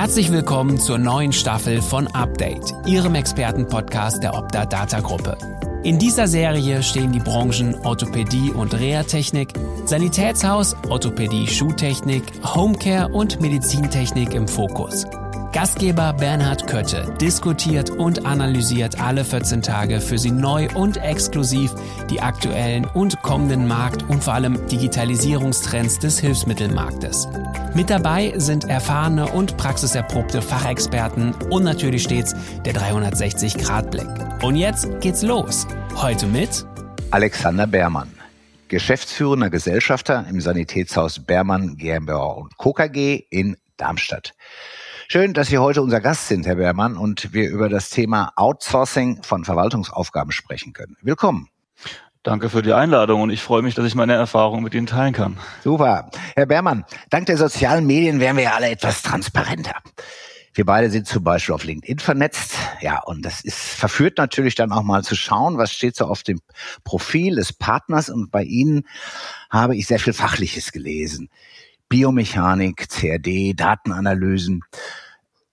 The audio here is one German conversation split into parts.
Herzlich willkommen zur neuen Staffel von Update, Ihrem Expertenpodcast der Opta Data Gruppe. In dieser Serie stehen die Branchen Orthopädie und Reha-Technik, Sanitätshaus, Orthopädie, Schuhtechnik, Homecare und Medizintechnik im Fokus. Gastgeber Bernhard Kötte diskutiert und analysiert alle 14 Tage für Sie neu und exklusiv die aktuellen und kommenden Markt- und vor allem Digitalisierungstrends des Hilfsmittelmarktes. Mit dabei sind erfahrene und praxiserprobte Fachexperten und natürlich stets der 360-Grad-Blick. Und jetzt geht's los. Heute mit Alexander Beermann. Geschäftsführender Gesellschafter im Sanitätshaus Beermann GmbH und Co. KG in Darmstadt. Schön, dass Sie heute unser Gast sind, Herr Beermann, und wir über das Thema Outsourcing von Verwaltungsaufgaben sprechen können. Willkommen. Danke für die Einladung und ich freue mich, dass ich meine Erfahrungen mit Ihnen teilen kann. Super. Herr Beermann, dank der sozialen Medien werden wir ja alle etwas transparenter. Wir beide sind zum Beispiel auf LinkedIn vernetzt. Ja, und das ist verführt natürlich dann auch mal zu schauen, was steht so auf dem Profil des Partners. Und bei Ihnen habe ich sehr viel Fachliches gelesen. Biomechanik, CRD, Datenanalysen.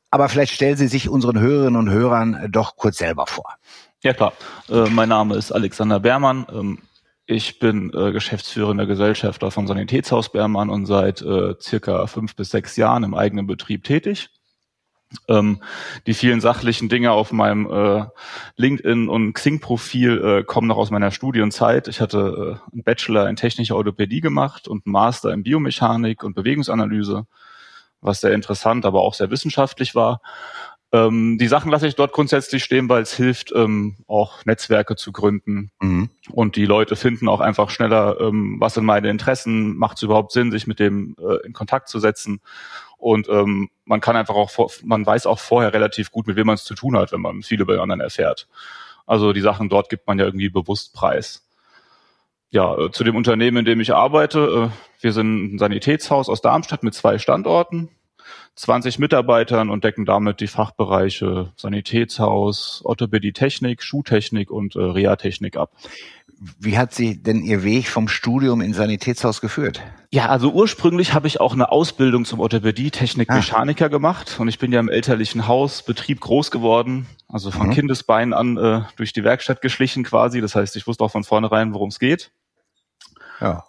Aber vielleicht stellen Sie sich unseren Hörerinnen und Hörern doch kurz selber vor. Ja klar, äh, mein Name ist Alexander Bermann. Ähm, ich bin äh, geschäftsführender Gesellschafter von Sanitätshaus Bermann und seit äh, circa fünf bis sechs Jahren im eigenen Betrieb tätig. Ähm, die vielen sachlichen Dinge auf meinem äh, LinkedIn und Xing-Profil äh, kommen noch aus meiner Studienzeit. Ich hatte äh, einen Bachelor in technischer Orthopädie gemacht und einen Master in Biomechanik und Bewegungsanalyse, was sehr interessant, aber auch sehr wissenschaftlich war. Ähm, die Sachen lasse ich dort grundsätzlich stehen, weil es hilft, ähm, auch Netzwerke zu gründen. Mhm. Und die Leute finden auch einfach schneller, ähm, was sind meine Interessen, macht es überhaupt Sinn, sich mit dem äh, in Kontakt zu setzen. Und ähm, man kann einfach auch, vor, man weiß auch vorher relativ gut, mit wem man es zu tun hat, wenn man viel über den anderen erfährt. Also die Sachen dort gibt man ja irgendwie bewusst preis. Ja, äh, zu dem Unternehmen, in dem ich arbeite. Äh, wir sind ein Sanitätshaus aus Darmstadt mit zwei Standorten. 20 Mitarbeitern und decken damit die Fachbereiche Sanitätshaus, Orthopädie Technik, Schuhtechnik und äh, Reha-Technik ab. Wie hat Sie denn Ihr Weg vom Studium in Sanitätshaus geführt? Ja, also ursprünglich habe ich auch eine Ausbildung zum Orthopädie-Technik-Mechaniker ah. gemacht und ich bin ja im elterlichen Haus, Betrieb groß geworden, also von mhm. Kindesbeinen an äh, durch die Werkstatt geschlichen quasi. Das heißt, ich wusste auch von vornherein, worum es geht.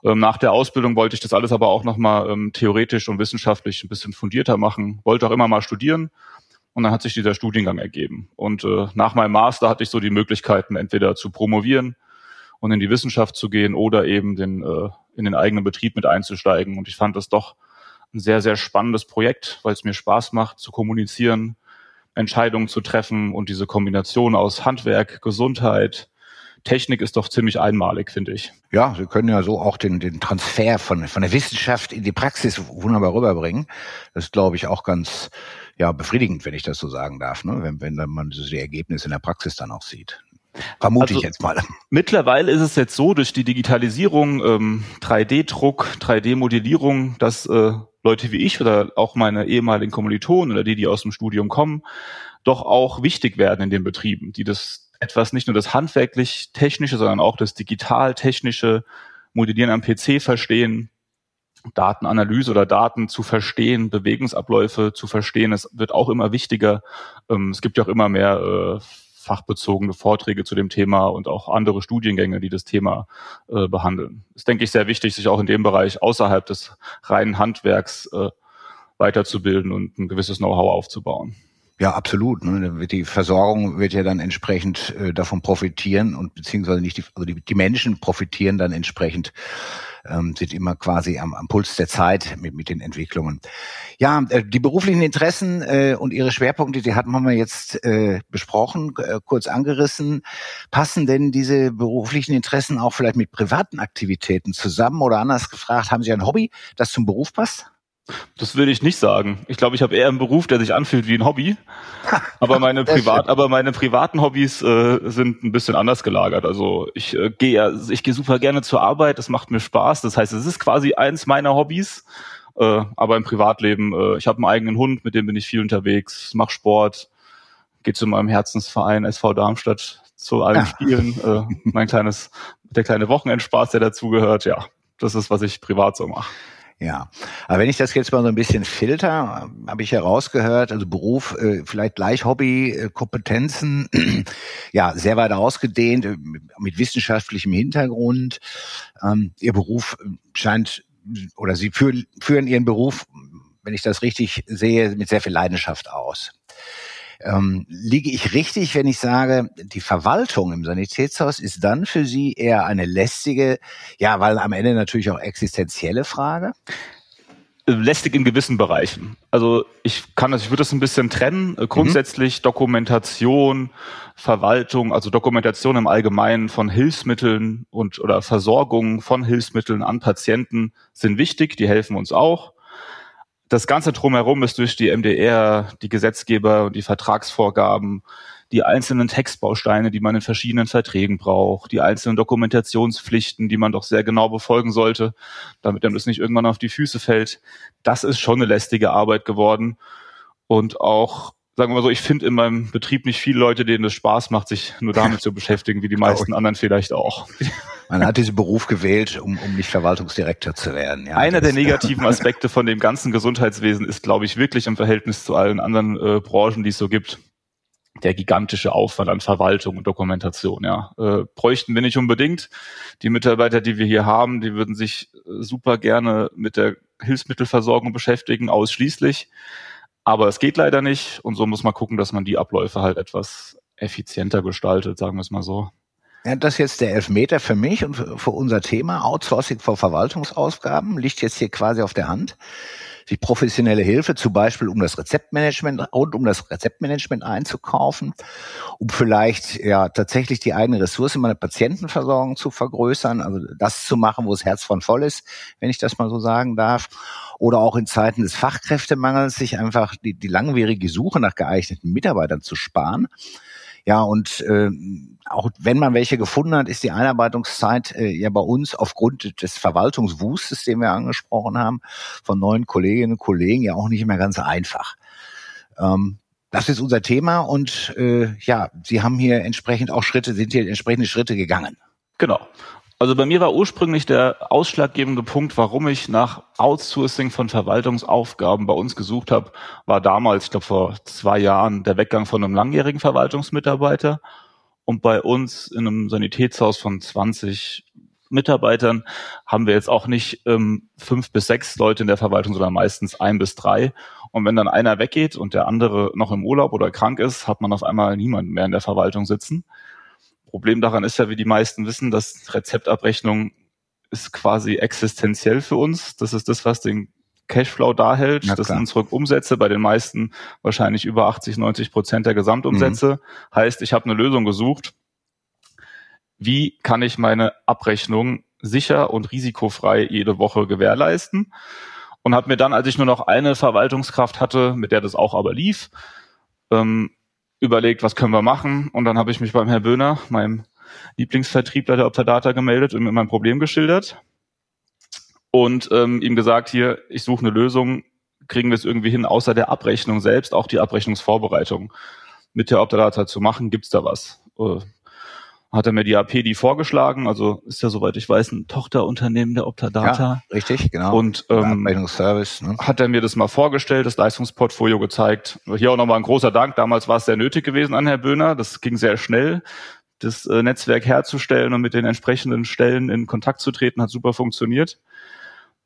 Ähm, nach der Ausbildung wollte ich das alles aber auch nochmal ähm, theoretisch und wissenschaftlich ein bisschen fundierter machen, wollte auch immer mal studieren und dann hat sich dieser Studiengang ergeben. Und äh, nach meinem Master hatte ich so die Möglichkeiten, entweder zu promovieren, und in die Wissenschaft zu gehen oder eben den, äh, in den eigenen Betrieb mit einzusteigen. Und ich fand das doch ein sehr, sehr spannendes Projekt, weil es mir Spaß macht, zu kommunizieren, Entscheidungen zu treffen und diese Kombination aus Handwerk, Gesundheit, Technik ist doch ziemlich einmalig, finde ich. Ja, Sie können ja so auch den, den Transfer von, von der Wissenschaft in die Praxis wunderbar rüberbringen. Das ist, glaube ich, auch ganz ja, befriedigend, wenn ich das so sagen darf, ne? wenn, wenn man die Ergebnisse in der Praxis dann auch sieht. Vermute also, ich jetzt mal. Mittlerweile ist es jetzt so, durch die Digitalisierung, ähm, 3D-Druck, 3D-Modellierung, dass äh, Leute wie ich oder auch meine ehemaligen Kommilitonen oder die, die aus dem Studium kommen, doch auch wichtig werden in den Betrieben, die das etwas nicht nur das handwerklich-technische, sondern auch das digital-technische Modellieren am PC verstehen, Datenanalyse oder Daten zu verstehen, Bewegungsabläufe zu verstehen. Es wird auch immer wichtiger. Ähm, es gibt ja auch immer mehr äh, fachbezogene Vorträge zu dem Thema und auch andere Studiengänge, die das Thema äh, behandeln. Ist, denke ich, sehr wichtig, sich auch in dem Bereich außerhalb des reinen Handwerks äh, weiterzubilden und ein gewisses Know-how aufzubauen. Ja, absolut. Ne? Die Versorgung wird ja dann entsprechend äh, davon profitieren und beziehungsweise nicht die, also die, die Menschen profitieren dann entsprechend ähm, sind immer quasi am, am Puls der Zeit mit, mit den Entwicklungen. Ja, äh, die beruflichen Interessen äh, und ihre Schwerpunkte, die hatten wir jetzt äh, besprochen, äh, kurz angerissen. Passen denn diese beruflichen Interessen auch vielleicht mit privaten Aktivitäten zusammen oder anders gefragt, haben Sie ein Hobby, das zum Beruf passt? Das würde ich nicht sagen. Ich glaube, ich habe eher einen Beruf, der sich anfühlt wie ein Hobby. Aber meine privat, aber meine privaten Hobbys äh, sind ein bisschen anders gelagert. Also ich äh, gehe, ich gehe super gerne zur Arbeit. Das macht mir Spaß. Das heißt, es ist quasi eins meiner Hobbys. Äh, aber im Privatleben, äh, ich habe einen eigenen Hund, mit dem bin ich viel unterwegs, mache Sport, gehe zu meinem Herzensverein SV Darmstadt zu allen. Spielen. Äh, mein kleines, der kleine Wochenendspaß, der dazugehört. Ja, das ist, was ich privat so mache. Ja, aber wenn ich das jetzt mal so ein bisschen filter, habe ich herausgehört, also Beruf, äh, vielleicht gleich Hobby, äh, Kompetenzen, ja, sehr weit ausgedehnt, äh, mit wissenschaftlichem Hintergrund. Ähm, Ihr Beruf scheint, oder Sie führen, führen Ihren Beruf, wenn ich das richtig sehe, mit sehr viel Leidenschaft aus. Ähm, liege ich richtig, wenn ich sage, die Verwaltung im Sanitätshaus ist dann für Sie eher eine lästige, ja, weil am Ende natürlich auch existenzielle Frage? lästig in gewissen Bereichen. Also ich kann das, ich würde das ein bisschen trennen. Äh, grundsätzlich mhm. Dokumentation, Verwaltung, also Dokumentation im Allgemeinen von Hilfsmitteln und oder Versorgung von Hilfsmitteln an Patienten sind wichtig, die helfen uns auch das Ganze drumherum ist durch die MDR, die Gesetzgeber und die Vertragsvorgaben, die einzelnen Textbausteine, die man in verschiedenen Verträgen braucht, die einzelnen Dokumentationspflichten, die man doch sehr genau befolgen sollte, damit einem das nicht irgendwann auf die Füße fällt. Das ist schon eine lästige Arbeit geworden. Und auch sagen wir mal so, ich finde in meinem Betrieb nicht viele Leute, denen es Spaß macht, sich nur damit zu beschäftigen, wie die meisten anderen vielleicht auch. Man hat diesen Beruf gewählt, um, um nicht Verwaltungsdirektor zu werden. Ja, Einer der negativen Aspekte von dem ganzen Gesundheitswesen ist, glaube ich, wirklich im Verhältnis zu allen anderen äh, Branchen, die es so gibt, der gigantische Aufwand an Verwaltung und Dokumentation. Ja, äh, bräuchten wir nicht unbedingt. Die Mitarbeiter, die wir hier haben, die würden sich äh, super gerne mit der Hilfsmittelversorgung beschäftigen, ausschließlich. Aber es geht leider nicht und so muss man gucken, dass man die Abläufe halt etwas effizienter gestaltet, sagen wir es mal so. Ja, das ist jetzt der Elfmeter für mich und für unser Thema. Outsourcing vor Verwaltungsausgaben liegt jetzt hier quasi auf der Hand. Die professionelle Hilfe, zum Beispiel um das Rezeptmanagement und um das Rezeptmanagement einzukaufen, um vielleicht ja tatsächlich die eigene Ressource in meiner Patientenversorgung zu vergrößern, also das zu machen, wo das Herz von voll ist, wenn ich das mal so sagen darf oder auch in Zeiten des Fachkräftemangels sich einfach die, die langwierige Suche nach geeigneten Mitarbeitern zu sparen. Ja, und äh, auch wenn man welche gefunden hat, ist die Einarbeitungszeit äh, ja bei uns aufgrund des Verwaltungswustes, den wir angesprochen haben, von neuen Kolleginnen und Kollegen ja auch nicht mehr ganz einfach. Ähm, das ist unser Thema und äh, ja, Sie haben hier entsprechend auch Schritte, sind hier entsprechende Schritte gegangen. Genau. Also bei mir war ursprünglich der ausschlaggebende Punkt, warum ich nach Outsourcing von Verwaltungsaufgaben bei uns gesucht habe, war damals, ich glaube vor zwei Jahren, der Weggang von einem langjährigen Verwaltungsmitarbeiter. Und bei uns in einem Sanitätshaus von 20 Mitarbeitern haben wir jetzt auch nicht ähm, fünf bis sechs Leute in der Verwaltung, sondern meistens ein bis drei. Und wenn dann einer weggeht und der andere noch im Urlaub oder krank ist, hat man auf einmal niemanden mehr in der Verwaltung sitzen. Problem daran ist ja, wie die meisten wissen, dass Rezeptabrechnung ist quasi existenziell für uns. Das ist das, was den Cashflow darhält. Ja, das sind unsere Umsätze, bei den meisten wahrscheinlich über 80, 90 Prozent der Gesamtumsätze. Mhm. Heißt, ich habe eine Lösung gesucht. Wie kann ich meine Abrechnung sicher und risikofrei jede Woche gewährleisten? Und habe mir dann, als ich nur noch eine Verwaltungskraft hatte, mit der das auch aber lief, ähm, überlegt, was können wir machen. Und dann habe ich mich beim Herrn Böhner, meinem Lieblingsvertriebler der Optadata, gemeldet und mir mein Problem geschildert. Und ähm, ihm gesagt, hier, ich suche eine Lösung, kriegen wir es irgendwie hin, außer der Abrechnung selbst, auch die Abrechnungsvorbereitung mit der Optadata zu machen, gibt's da was? Äh, hat er mir die APD vorgeschlagen, also ist ja soweit ich weiß ein Tochterunternehmen der Optadata. Ja, richtig, genau. Und ähm, ne? hat er mir das mal vorgestellt, das Leistungsportfolio gezeigt. Hier auch nochmal ein großer Dank. Damals war es sehr nötig gewesen an Herr Böhner. Das ging sehr schnell. Das äh, Netzwerk herzustellen und mit den entsprechenden Stellen in Kontakt zu treten, hat super funktioniert.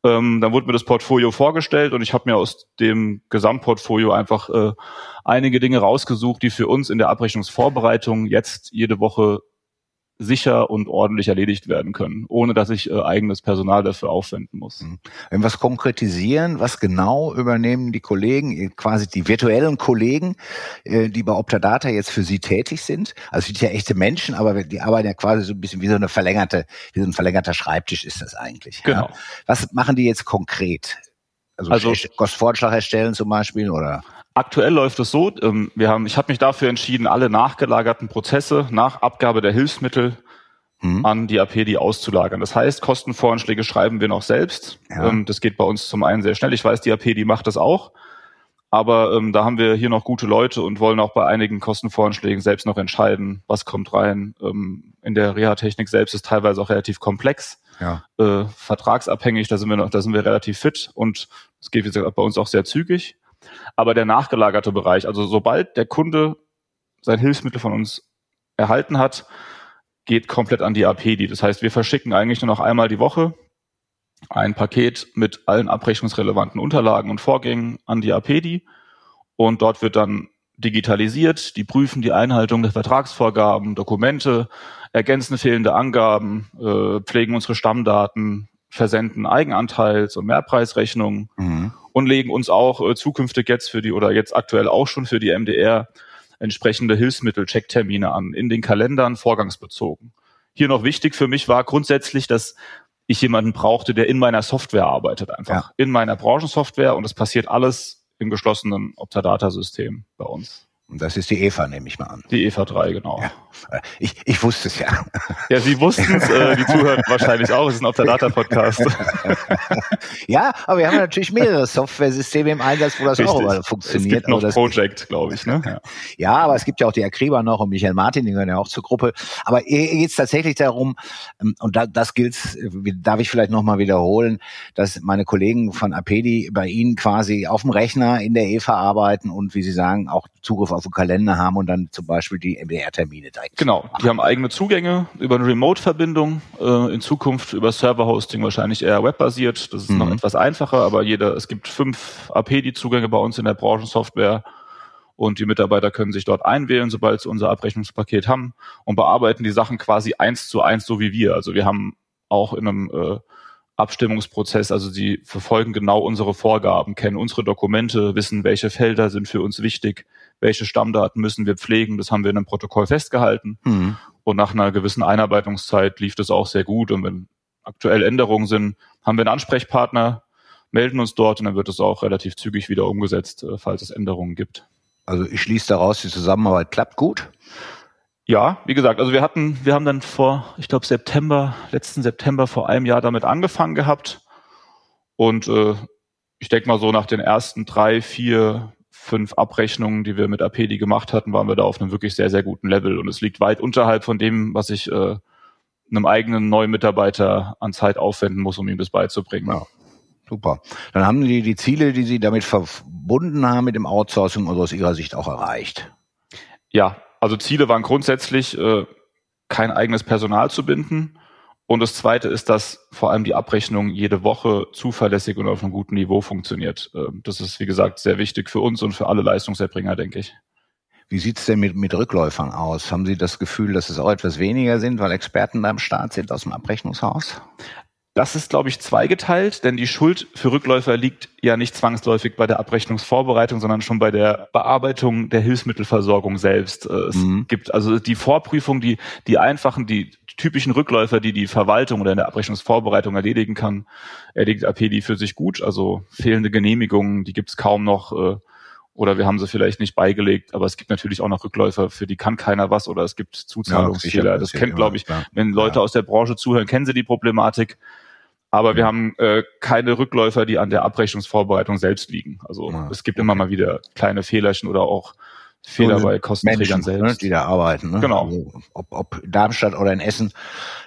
Ähm, dann wurde mir das Portfolio vorgestellt und ich habe mir aus dem Gesamtportfolio einfach äh, einige Dinge rausgesucht, die für uns in der Abrechnungsvorbereitung jetzt jede Woche sicher und ordentlich erledigt werden können, ohne dass ich äh, eigenes Personal dafür aufwenden muss. Mhm. Wenn wir es konkretisieren, was genau übernehmen die Kollegen, quasi die virtuellen Kollegen, äh, die bei Optadata jetzt für Sie tätig sind? Also sind ja echte Menschen, aber die arbeiten ja quasi so ein bisschen wie so eine verlängerte, wie so ein verlängerter Schreibtisch ist das eigentlich. Genau. Ja? Was machen die jetzt konkret? Also, also Kostvorschlag erstellen zum Beispiel oder? Aktuell läuft es so, ähm, wir haben, ich habe mich dafür entschieden, alle nachgelagerten Prozesse nach Abgabe der Hilfsmittel mhm. an die APD auszulagern. Das heißt, Kostenvoranschläge schreiben wir noch selbst. Ja. Ähm, das geht bei uns zum einen sehr schnell. Ich weiß, die APD macht das auch. Aber ähm, da haben wir hier noch gute Leute und wollen auch bei einigen Kostenvoranschlägen selbst noch entscheiden, was kommt rein. Ähm, in der Reha-Technik selbst ist teilweise auch relativ komplex, ja. äh, vertragsabhängig. Da sind wir noch, da sind wir relativ fit und es geht wie gesagt bei uns auch sehr zügig. Aber der nachgelagerte Bereich, also sobald der Kunde sein Hilfsmittel von uns erhalten hat, geht komplett an die APDI. Das heißt, wir verschicken eigentlich nur noch einmal die Woche ein Paket mit allen abrechnungsrelevanten Unterlagen und Vorgängen an die APDI und dort wird dann digitalisiert, die prüfen die Einhaltung der Vertragsvorgaben, Dokumente, ergänzen fehlende Angaben, äh, pflegen unsere Stammdaten, versenden Eigenanteils- und Mehrpreisrechnungen mhm. und legen uns auch äh, zukünftig jetzt für die oder jetzt aktuell auch schon für die MDR entsprechende Hilfsmittel-Checktermine an in den Kalendern vorgangsbezogen. Hier noch wichtig für mich war grundsätzlich, dass ich jemanden brauchte, der in meiner Software arbeitet, einfach ja. in meiner Branchensoftware und es passiert alles im geschlossenen Optadata-System bei uns. Und das ist die Eva, nehme ich mal an. Die Eva 3, genau. Ja, ich, ich wusste es ja. Ja, Sie wussten es, äh, die Zuhörer wahrscheinlich auch. Es ist ein Optadata-Podcast. ja, aber wir haben natürlich mehrere Software-Systeme im Einsatz, wo das Richtig. auch funktioniert. Es gibt noch Project, glaube ich. Ne? Ja. ja, aber es gibt ja auch die Akriba noch und Michael Martin, die gehören ja auch zur Gruppe. Aber hier geht es tatsächlich darum, ähm, und da, das gilt, darf ich vielleicht nochmal wiederholen, dass meine Kollegen von Apedi bei Ihnen quasi auf dem Rechner in der Eva arbeiten und, wie Sie sagen, auch Zugriff auf den Kalender haben und dann zum Beispiel die MDR-Termine direkt. Genau, die haben eigene Zugänge über eine Remote-Verbindung, äh, in Zukunft über Server-Hosting wahrscheinlich eher webbasiert. Das ist mhm. noch etwas einfacher, aber jeder, es gibt fünf AP-die-Zugänge bei uns in der Branchensoftware und die Mitarbeiter können sich dort einwählen, sobald sie unser Abrechnungspaket haben und bearbeiten die Sachen quasi eins zu eins, so wie wir. Also wir haben auch in einem äh, Abstimmungsprozess. Also sie verfolgen genau unsere Vorgaben, kennen unsere Dokumente, wissen, welche Felder sind für uns wichtig, welche Stammdaten müssen wir pflegen. Das haben wir in einem Protokoll festgehalten. Mhm. Und nach einer gewissen Einarbeitungszeit lief das auch sehr gut. Und wenn aktuell Änderungen sind, haben wir einen Ansprechpartner, melden uns dort und dann wird es auch relativ zügig wieder umgesetzt, äh, falls es Änderungen gibt. Also ich schließe daraus, die Zusammenarbeit klappt gut. Ja, wie gesagt, also wir hatten, wir haben dann vor, ich glaube September, letzten September vor einem Jahr damit angefangen gehabt. Und äh, ich denke mal so nach den ersten drei, vier, fünf Abrechnungen, die wir mit APD gemacht hatten, waren wir da auf einem wirklich sehr, sehr guten Level. Und es liegt weit unterhalb von dem, was ich äh, einem eigenen neuen Mitarbeiter an Zeit aufwenden muss, um ihm das beizubringen. Ja. Super. Dann haben Sie die Ziele, die Sie damit verbunden haben mit dem Outsourcing, also aus Ihrer Sicht auch erreicht. Ja, also Ziele waren grundsätzlich, äh, kein eigenes Personal zu binden. Und das Zweite ist, dass vor allem die Abrechnung jede Woche zuverlässig und auf einem guten Niveau funktioniert. Ähm, das ist, wie gesagt, sehr wichtig für uns und für alle Leistungserbringer, denke ich. Wie sieht's denn mit, mit Rückläufern aus? Haben Sie das Gefühl, dass es auch etwas weniger sind, weil Experten da am Start sind aus dem Abrechnungshaus? Das ist, glaube ich, zweigeteilt, denn die Schuld für Rückläufer liegt ja nicht zwangsläufig bei der Abrechnungsvorbereitung, sondern schon bei der Bearbeitung der Hilfsmittelversorgung selbst. Äh, es mhm. gibt also die Vorprüfung, die, die einfachen, die typischen Rückläufer, die die Verwaltung oder in der Abrechnungsvorbereitung erledigen kann, erledigt APD für sich gut. Also fehlende Genehmigungen, die gibt es kaum noch. Äh, oder wir haben sie vielleicht nicht beigelegt, aber es gibt natürlich auch noch Rückläufer, für die kann keiner was oder es gibt Zuzahlungsfehler. Ja, das kennt, glaube ich, wenn Leute ja. aus der Branche zuhören, kennen sie die Problematik. Aber wir haben äh, keine Rückläufer, die an der Abrechnungsvorbereitung selbst liegen. Also ja, es gibt okay. immer mal wieder kleine Fehlerchen oder auch Fehler bei Kostenträgern Menschen, ne, selbst. Ne, die da arbeiten. Ne? Genau. Also, ob, ob Darmstadt oder in Essen,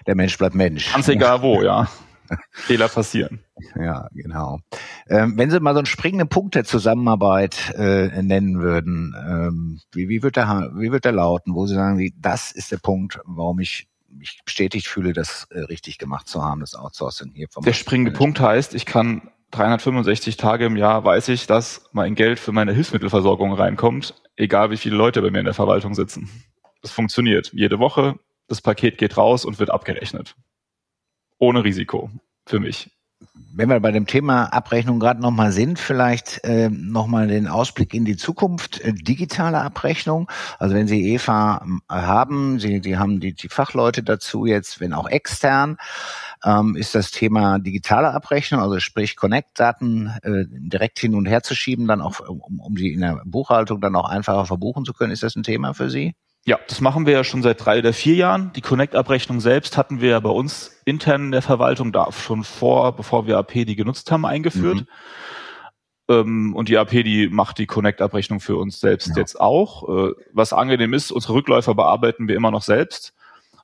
der Mensch bleibt Mensch. Ganz egal wo, ja. Fehler passieren. Ja, genau. Ähm, wenn Sie mal so einen springenden Punkt der Zusammenarbeit äh, nennen würden, ähm, wie, wie, wird der, wie wird der lauten, wo Sie sagen, das ist der Punkt, warum ich mich bestätigt fühle, das äh, richtig gemacht zu haben, das Outsourcing hier vom Der springende Punkt heißt, ich kann 365 Tage im Jahr weiß ich, dass mein Geld für meine Hilfsmittelversorgung reinkommt, egal wie viele Leute bei mir in der Verwaltung sitzen. Das funktioniert. Jede Woche, das Paket geht raus und wird abgerechnet. Ohne Risiko für mich wenn wir bei dem Thema Abrechnung gerade nochmal sind, vielleicht äh, nochmal den Ausblick in die Zukunft, äh, digitale Abrechnung. Also wenn Sie EVA äh, haben, Sie, Sie haben die, die Fachleute dazu jetzt, wenn auch extern, ähm, ist das Thema digitale Abrechnung, also sprich Connect-Daten äh, direkt hin und her zu schieben, dann auch, um, um sie in der Buchhaltung dann auch einfacher verbuchen zu können. Ist das ein Thema für Sie? Ja, das machen wir ja schon seit drei oder vier Jahren. Die Connect-Abrechnung selbst hatten wir ja bei uns intern in der Verwaltung da schon vor, bevor wir AP die genutzt haben, eingeführt. Mhm. Ähm, und die AP, die macht die Connect-Abrechnung für uns selbst ja. jetzt auch. Äh, was angenehm ist, unsere Rückläufer bearbeiten wir immer noch selbst.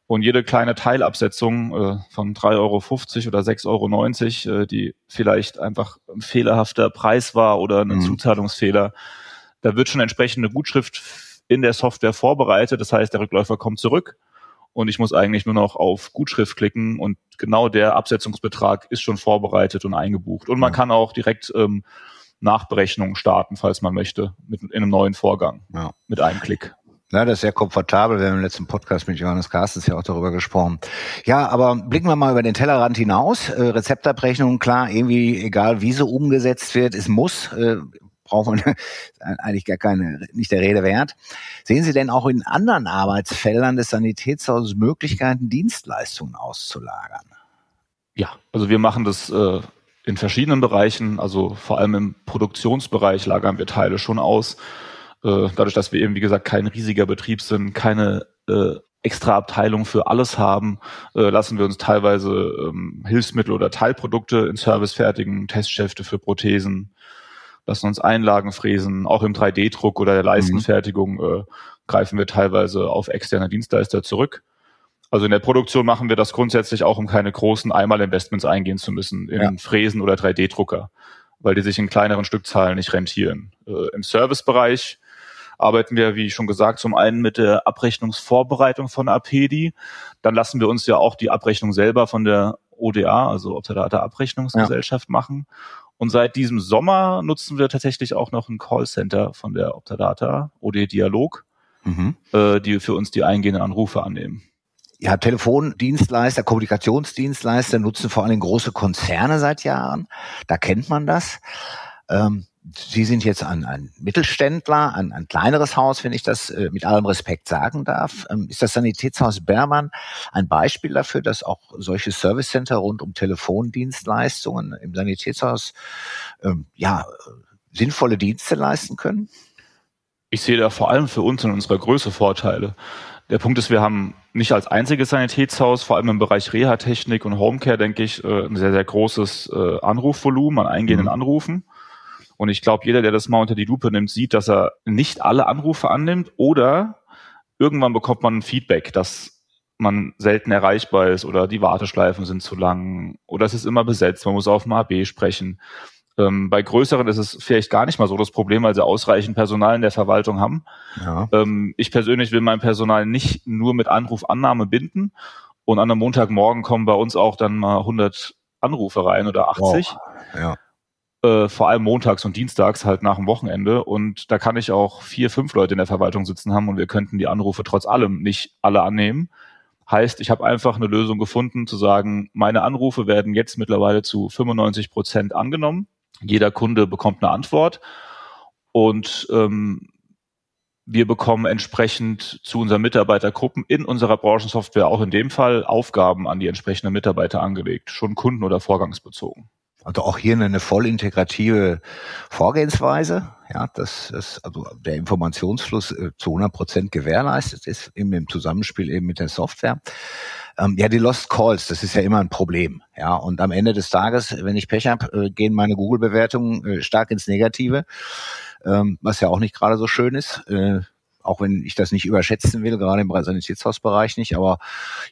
Und jede kleine Teilabsetzung äh, von 3,50 Euro oder 6,90 Euro, äh, die vielleicht einfach ein fehlerhafter Preis war oder ein mhm. Zuzahlungsfehler, da wird schon entsprechende Gutschrift in der Software vorbereitet. Das heißt, der Rückläufer kommt zurück und ich muss eigentlich nur noch auf Gutschrift klicken und genau der Absetzungsbetrag ist schon vorbereitet und eingebucht. Und man ja. kann auch direkt ähm, Nachberechnungen starten, falls man möchte, mit in einem neuen Vorgang, ja. mit einem Klick. Ja, das ist sehr komfortabel. Wir haben im letzten Podcast mit Johannes Carstens ja auch darüber gesprochen. Ja, aber blicken wir mal über den Tellerrand hinaus. Äh, Rezeptabrechnung, klar, irgendwie egal wie sie umgesetzt wird, es muss. Äh, brauchen wir eigentlich gar keine, nicht der Rede wert. Sehen Sie denn auch in anderen Arbeitsfeldern des Sanitätshauses Möglichkeiten, Dienstleistungen auszulagern? Ja, also wir machen das äh, in verschiedenen Bereichen, also vor allem im Produktionsbereich lagern wir Teile schon aus. Äh, dadurch, dass wir eben, wie gesagt, kein riesiger Betrieb sind, keine äh, extra Abteilung für alles haben, äh, lassen wir uns teilweise ähm, Hilfsmittel oder Teilprodukte in Service fertigen, Testschäfte für Prothesen, lassen uns Einlagen fräsen, auch im 3D-Druck oder der Leistenfertigung mhm. äh, greifen wir teilweise auf externe Dienstleister zurück. Also in der Produktion machen wir das grundsätzlich auch, um keine großen Einmalinvestments eingehen zu müssen in ja. Fräsen oder 3D-Drucker, weil die sich in kleineren Stückzahlen nicht rentieren. Äh, Im Servicebereich arbeiten wir, wie schon gesagt, zum einen mit der Abrechnungsvorbereitung von APEDI. Dann lassen wir uns ja auch die Abrechnung selber von der ODA, also Observata Abrechnungsgesellschaft, ja. machen. Und seit diesem Sommer nutzen wir tatsächlich auch noch ein Callcenter von der Optadata, OD Dialog, mhm. äh, die für uns die eingehenden Anrufe annehmen. Ja, Telefondienstleister, Kommunikationsdienstleister nutzen vor allem große Konzerne seit Jahren. Da kennt man das. Ähm, Sie sind jetzt ein, ein Mittelständler, ein, ein kleineres Haus, wenn ich das äh, mit allem Respekt sagen darf. Ähm, ist das Sanitätshaus Bermann ein Beispiel dafür, dass auch solche Servicecenter rund um Telefondienstleistungen im Sanitätshaus ähm, ja sinnvolle Dienste leisten können? Ich sehe da vor allem für uns in unserer Größe Vorteile. Der Punkt ist, wir haben nicht als einziges Sanitätshaus, vor allem im Bereich Reha-Technik und Homecare, denke ich, äh, ein sehr, sehr großes äh, Anrufvolumen an eingehenden mhm. Anrufen. Und ich glaube, jeder, der das mal unter die Lupe nimmt, sieht, dass er nicht alle Anrufe annimmt oder irgendwann bekommt man ein Feedback, dass man selten erreichbar ist oder die Warteschleifen sind zu lang oder es ist immer besetzt, man muss auf dem AB sprechen. Ähm, bei größeren ist es vielleicht gar nicht mal so das Problem, weil sie ausreichend Personal in der Verwaltung haben. Ja. Ähm, ich persönlich will mein Personal nicht nur mit Anrufannahme binden und an einem Montagmorgen kommen bei uns auch dann mal 100 Anrufe rein oder 80. Wow. Ja äh, vor allem montags und dienstags halt nach dem Wochenende. Und da kann ich auch vier, fünf Leute in der Verwaltung sitzen haben und wir könnten die Anrufe trotz allem nicht alle annehmen. Heißt, ich habe einfach eine Lösung gefunden, zu sagen, meine Anrufe werden jetzt mittlerweile zu 95 Prozent angenommen. Jeder Kunde bekommt eine Antwort und ähm, wir bekommen entsprechend zu unseren Mitarbeitergruppen in unserer Branchensoftware auch in dem Fall Aufgaben an die entsprechenden Mitarbeiter angelegt, schon kunden- oder vorgangsbezogen. Also auch hier eine voll integrative Vorgehensweise, ja, dass, dass also der Informationsfluss äh, zu 100 Prozent gewährleistet ist, eben im Zusammenspiel eben mit der Software. Ähm, ja, die Lost Calls, das ist ja immer ein Problem, ja. Und am Ende des Tages, wenn ich Pech habe, äh, gehen meine Google-Bewertungen äh, stark ins Negative, ähm, was ja auch nicht gerade so schön ist. Äh, auch wenn ich das nicht überschätzen will, gerade im Sanitätshausbereich nicht, aber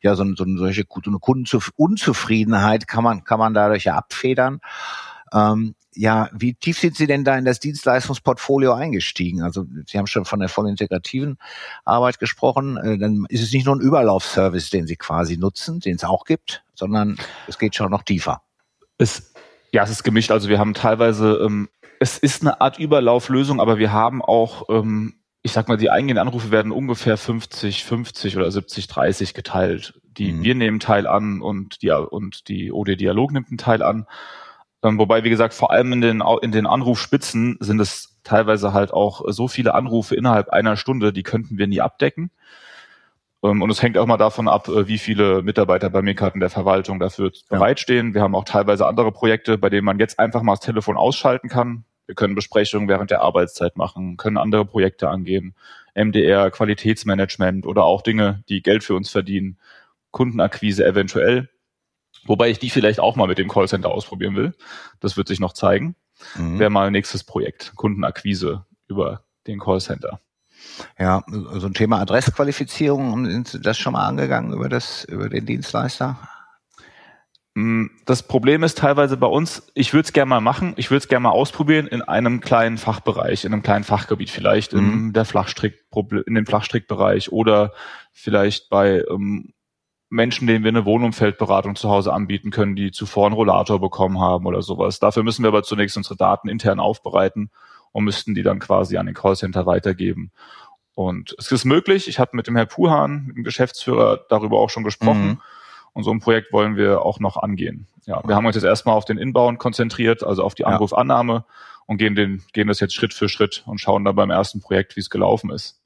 ja, so, so, solche, so eine Kundenunzufriedenheit kann man, kann man dadurch ja abfedern. Ähm, ja, wie tief sind Sie denn da in das Dienstleistungsportfolio eingestiegen? Also Sie haben schon von der voll integrativen Arbeit gesprochen. Äh, dann ist es nicht nur ein Überlaufservice, den Sie quasi nutzen, den es auch gibt, sondern es geht schon noch tiefer. Es, ja, es ist gemischt. Also wir haben teilweise, ähm, es ist eine Art Überlauflösung, aber wir haben auch ähm, ich sag mal, die eingehenden Anrufe werden ungefähr 50, 50 oder 70, 30 geteilt. Die mhm. wir nehmen Teil an und die und die OD Dialog nimmt einen Teil an. Ähm, wobei, wie gesagt, vor allem in den in den Anrufspitzen sind es teilweise halt auch so viele Anrufe innerhalb einer Stunde, die könnten wir nie abdecken. Ähm, und es hängt auch mal davon ab, äh, wie viele Mitarbeiter bei Mikat in der Verwaltung dafür ja. bereitstehen. Wir haben auch teilweise andere Projekte, bei denen man jetzt einfach mal das Telefon ausschalten kann. Wir können Besprechungen während der Arbeitszeit machen, können andere Projekte angehen, MDR, Qualitätsmanagement oder auch Dinge, die Geld für uns verdienen, Kundenakquise eventuell. Wobei ich die vielleicht auch mal mit dem Callcenter ausprobieren will. Das wird sich noch zeigen. Mhm. Wäre mal nächstes Projekt, Kundenakquise über den Callcenter. Ja, so ein Thema Adressqualifizierung, sind Sie das schon mal angegangen über das, über den Dienstleister? Mm, das Problem ist teilweise bei uns, ich würde es gerne mal machen, ich würde es gerne mal ausprobieren in einem kleinen Fachbereich, in einem kleinen Fachgebiet, vielleicht mhm. in der Flachstrick, in dem Flachstrickbereich oder vielleicht bei ähm, Menschen, denen wir eine Wohnumfeldberatung zu Hause anbieten können, die zuvor einen Rollator bekommen haben oder sowas. Dafür müssen wir aber zunächst unsere Daten intern aufbereiten und müssten die dann quasi an den Callcenter weitergeben. Und es ist möglich, ich habe mit dem Herrn Puhan, dem Geschäftsführer, darüber auch schon gesprochen. Mhm. Und so ein Projekt wollen wir auch noch angehen. Ja, wir haben uns jetzt erstmal auf den Inbound konzentriert, also auf die Anrufannahme und gehen, den, gehen das jetzt Schritt für Schritt und schauen dann beim ersten Projekt, wie es gelaufen ist.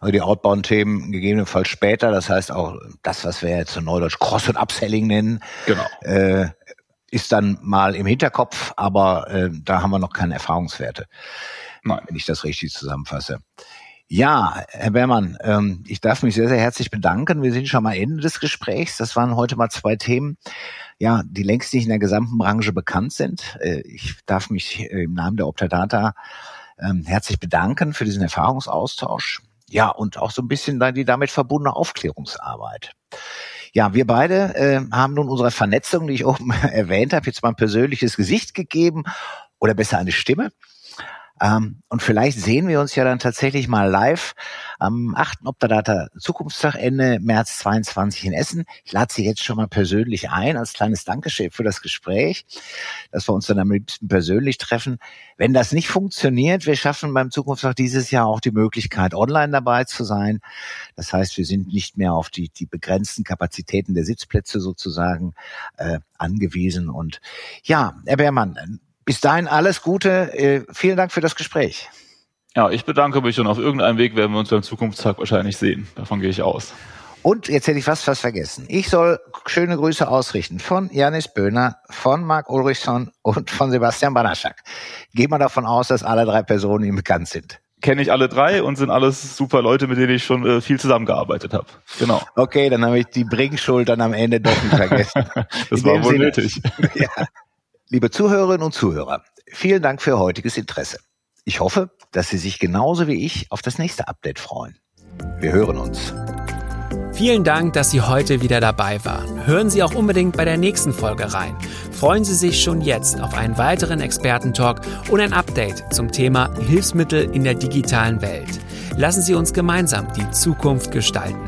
Also die Outbound-Themen gegebenenfalls später, das heißt auch das, was wir jetzt in Neudeutsch Cross- und Upselling nennen, genau. äh, ist dann mal im Hinterkopf, aber äh, da haben wir noch keine Erfahrungswerte, Nein. wenn ich das richtig zusammenfasse. Ja, Herr Beermann, ähm, ich darf mich sehr, sehr herzlich bedanken. Wir sind schon mal Ende des Gesprächs. Das waren heute mal zwei Themen, ja, die längst nicht in der gesamten Branche bekannt sind. Äh, ich darf mich äh, im Namen der Optadata ähm, herzlich bedanken für diesen Erfahrungsaustausch. Ja, und auch so ein bisschen die damit verbundene Aufklärungsarbeit. Ja, wir beide äh, haben nun unserer Vernetzung, die ich oben erwähnt habe, jetzt mal ein persönliches Gesicht gegeben oder besser eine Stimme. Ähm, und vielleicht sehen wir uns ja dann tatsächlich mal live am 8. Optadata Zukunftstag Ende März 22 in Essen. Ich lade Sie jetzt schon mal persönlich ein als kleines Dankeschön für das Gespräch, dass wir uns dann am liebsten persönlich treffen. Wenn das nicht funktioniert, wir schaffen beim Zukunftstag dieses Jahr auch die Möglichkeit, online dabei zu sein. Das heißt, wir sind nicht mehr auf die, die begrenzten Kapazitäten der Sitzplätze sozusagen äh, angewiesen. Und ja, Herr Beermann, bis dahin alles Gute. Äh, vielen Dank für das Gespräch. Ja, ich bedanke mich und auf irgendeinem Weg werden wir uns beim Zukunftstag wahrscheinlich sehen. Davon gehe ich aus. Und jetzt hätte ich fast was vergessen. Ich soll schöne Grüße ausrichten von Janis Böhner, von Marc Ulrichsson und von Sebastian Banaschak. Gehen wir davon aus, dass alle drei Personen ihm bekannt sind. Kenne ich alle drei und sind alles super Leute, mit denen ich schon äh, viel zusammengearbeitet habe. Genau. Okay, dann habe ich die Bringschuld dann am Ende doch nicht vergessen. das In war wohl Sinne. nötig. ja. Liebe Zuhörerinnen und Zuhörer, vielen Dank für Ihr heutiges Interesse. Ich hoffe, dass Sie sich genauso wie ich auf das nächste Update freuen. Wir hören uns. Vielen Dank, dass Sie heute wieder dabei waren. Hören Sie auch unbedingt bei der nächsten Folge rein. Freuen Sie sich schon jetzt auf einen weiteren Expertentalk und ein Update zum Thema Hilfsmittel in der digitalen Welt. Lassen Sie uns gemeinsam die Zukunft gestalten.